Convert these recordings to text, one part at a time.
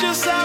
just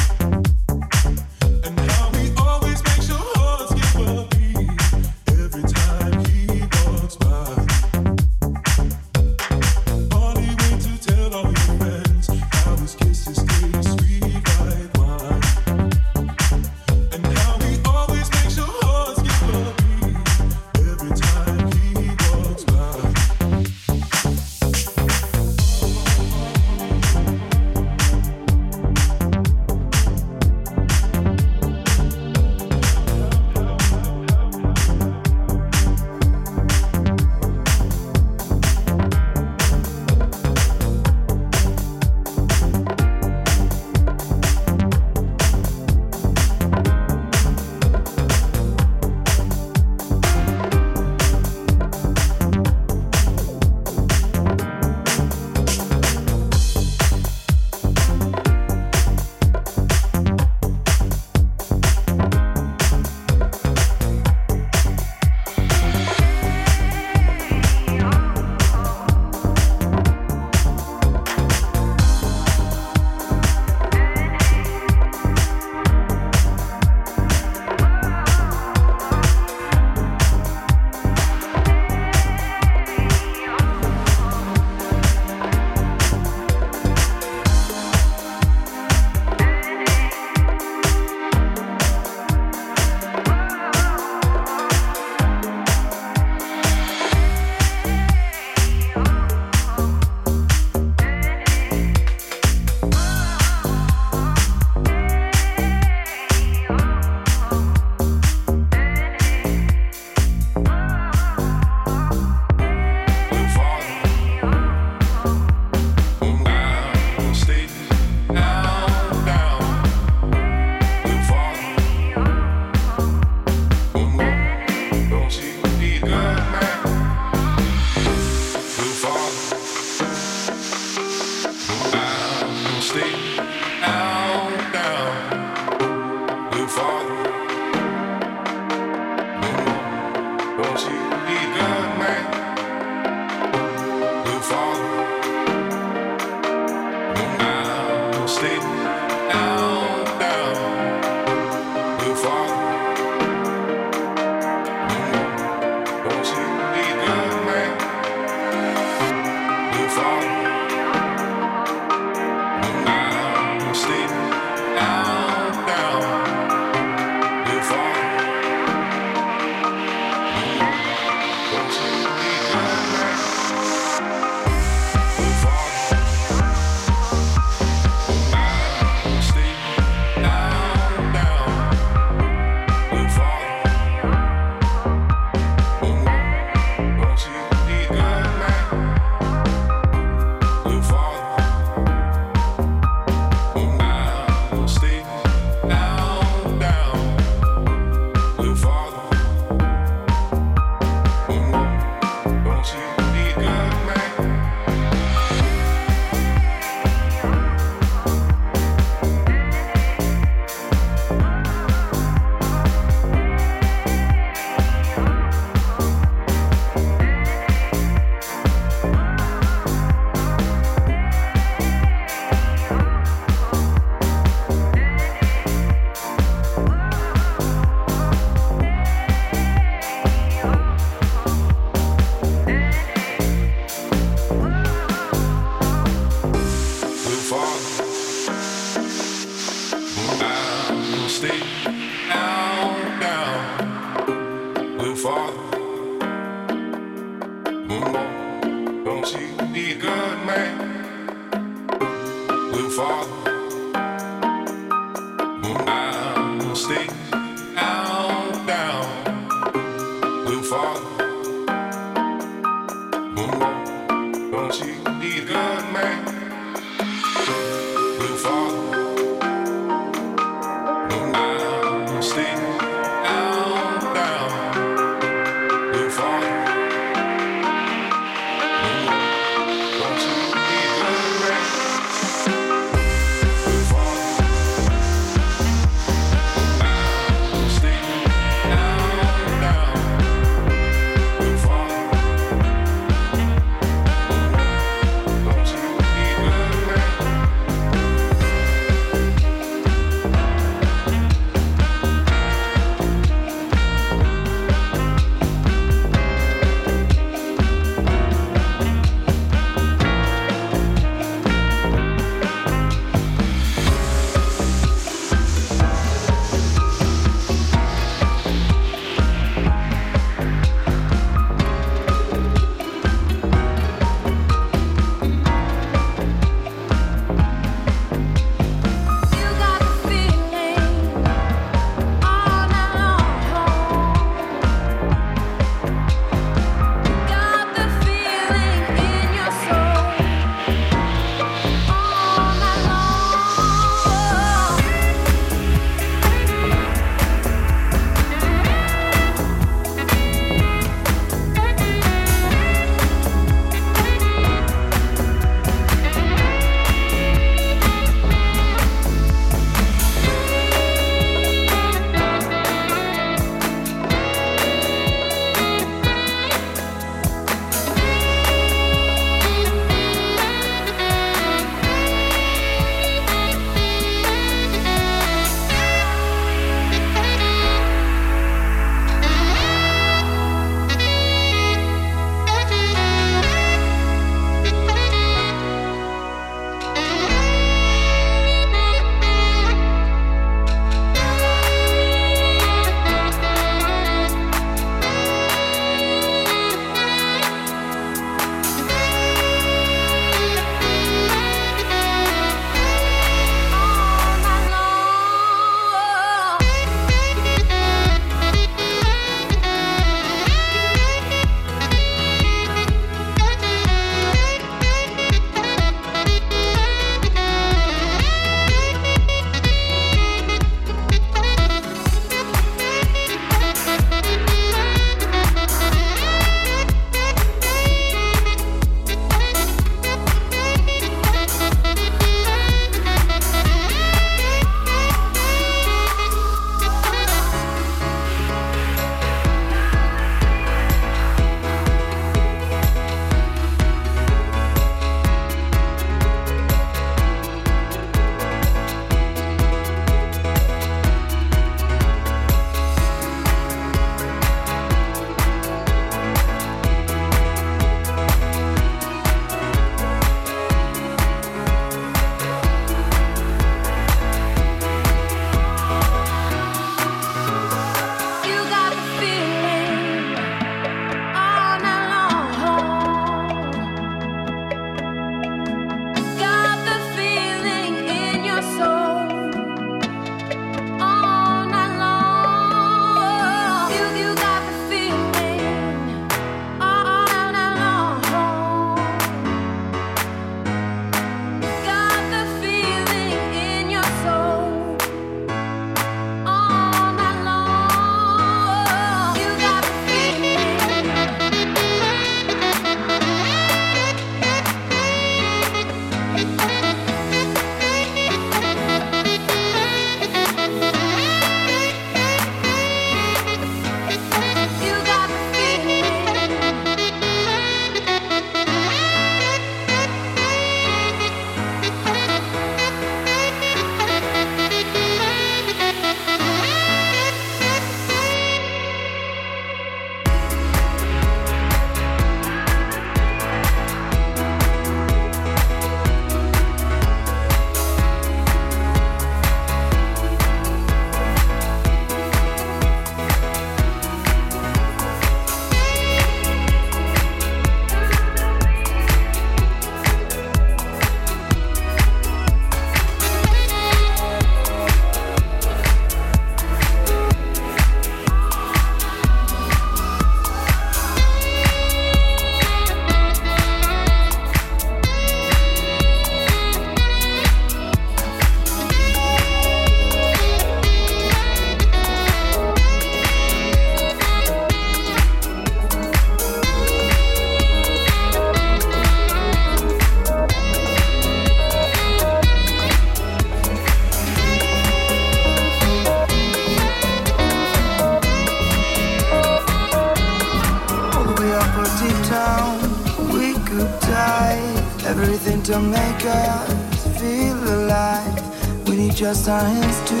to make us feel alive. We need just our hands to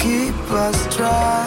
keep us dry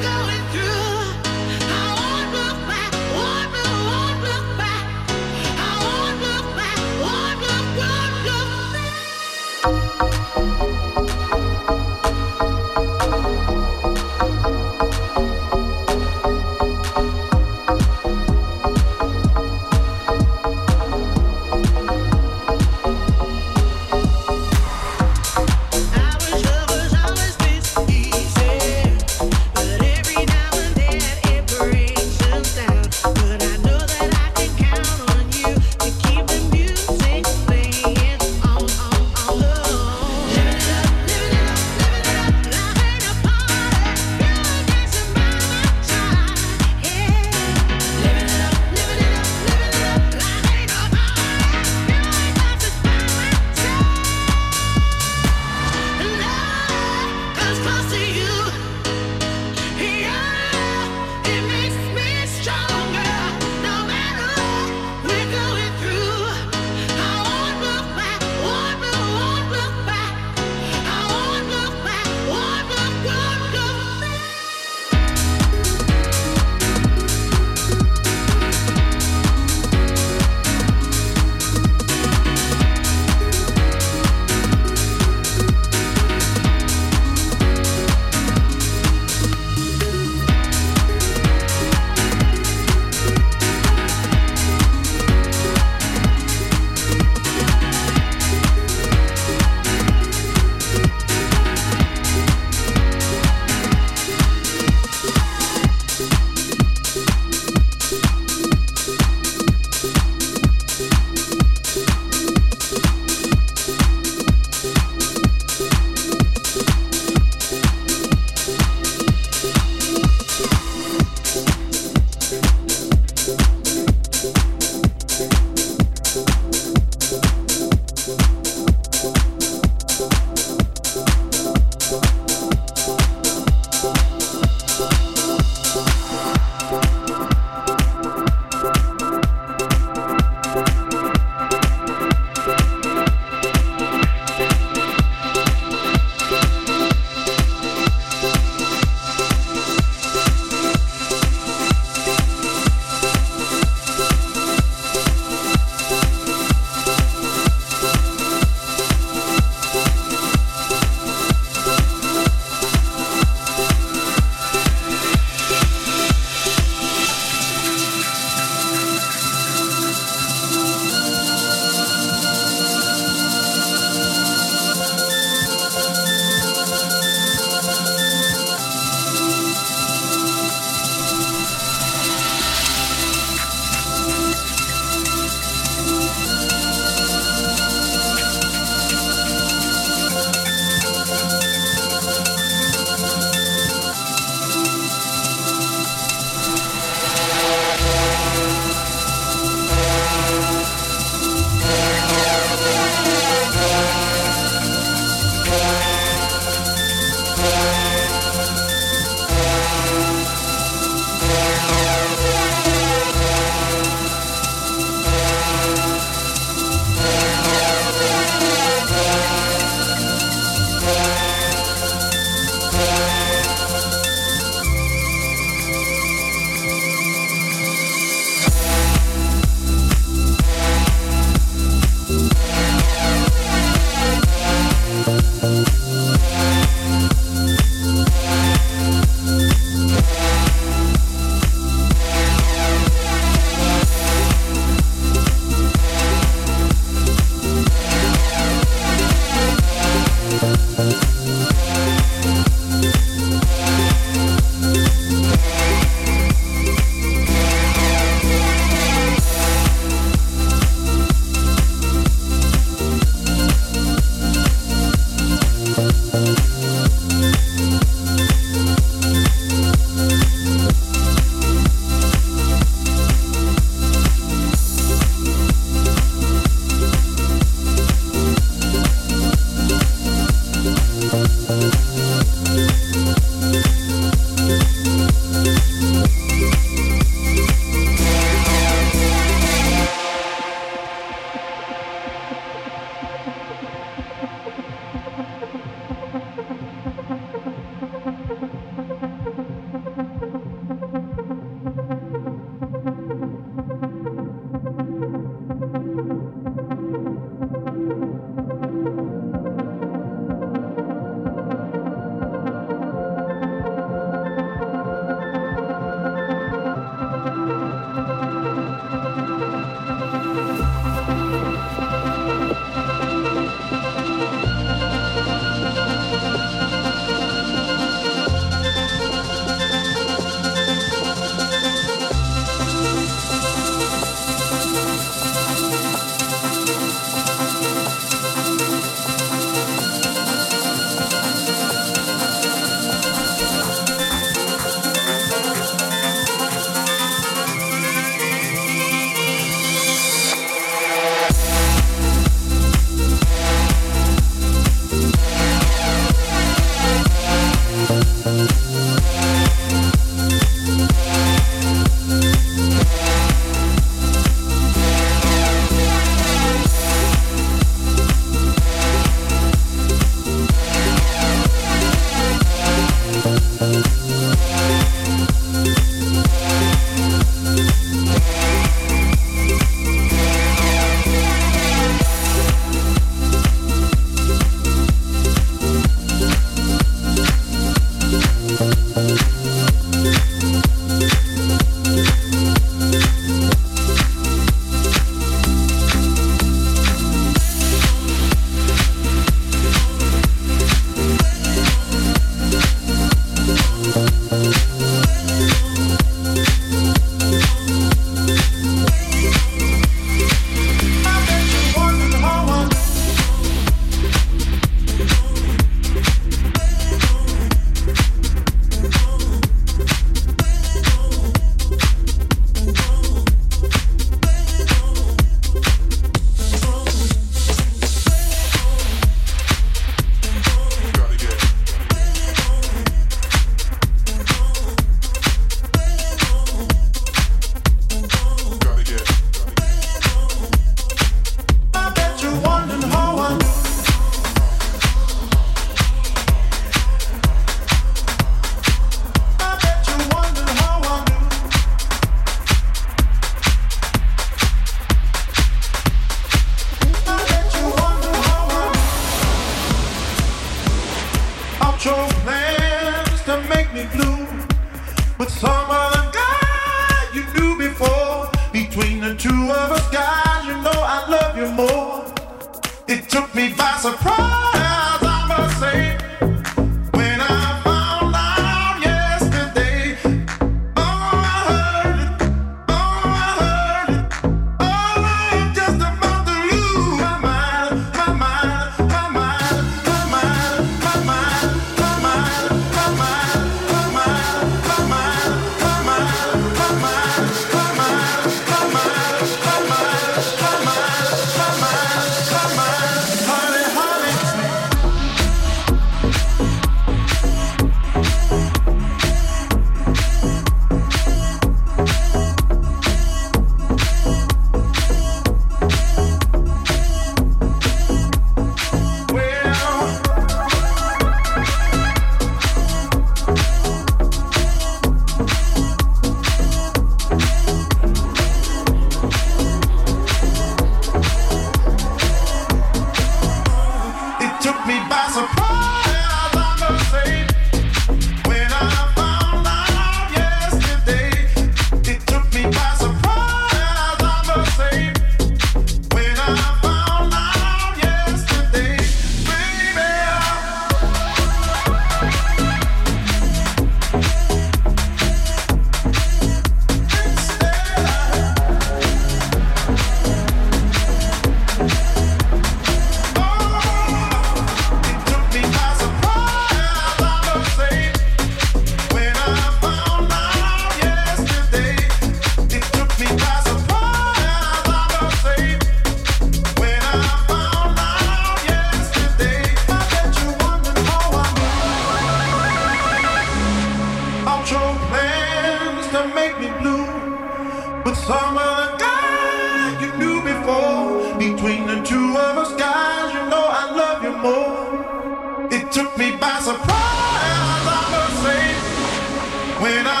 when I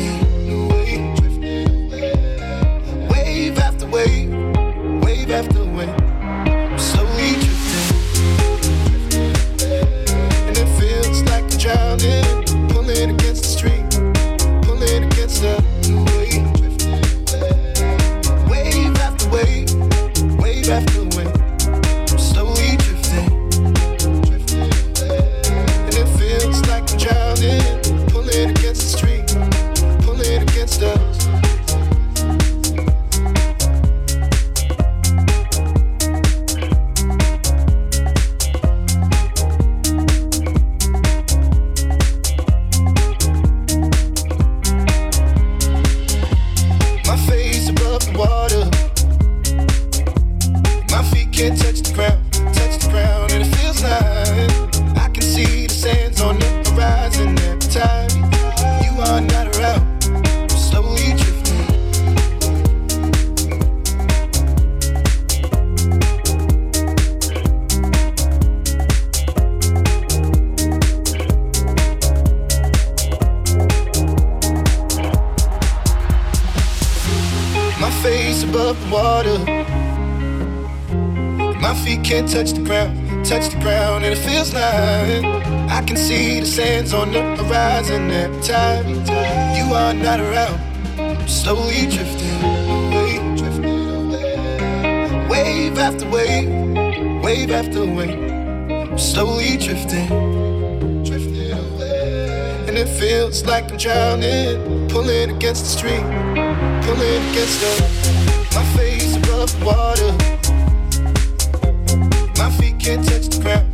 drowning, pulling against the stream, pulling against the my face above water. My feet can't touch the ground,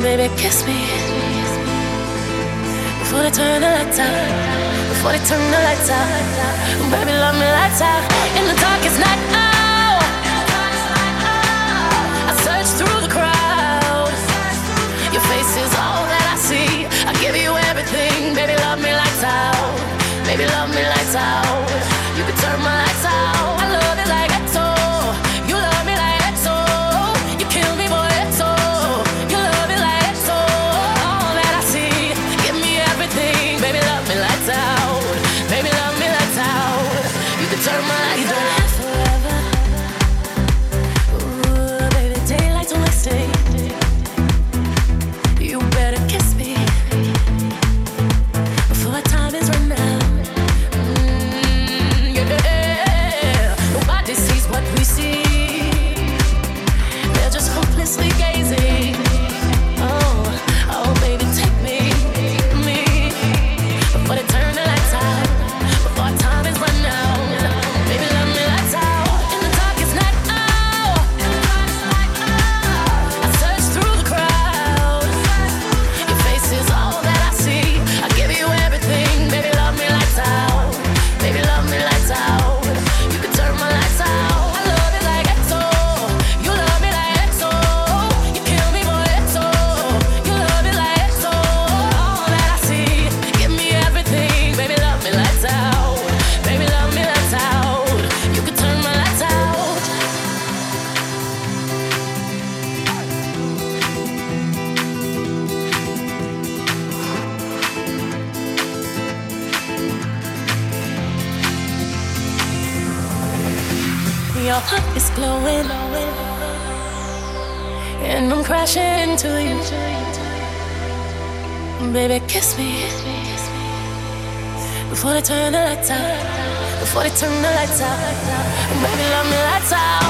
Baby, kiss me before they turn the lights out. Before they turn the lights out, baby, love me lights out in the darkest night. Oh I search through the crowd. Your face is all that I see. I give you everything, baby. Love me lights out, baby. Love me lights out. Turn the lights out. Uh. Baby, love me lights out.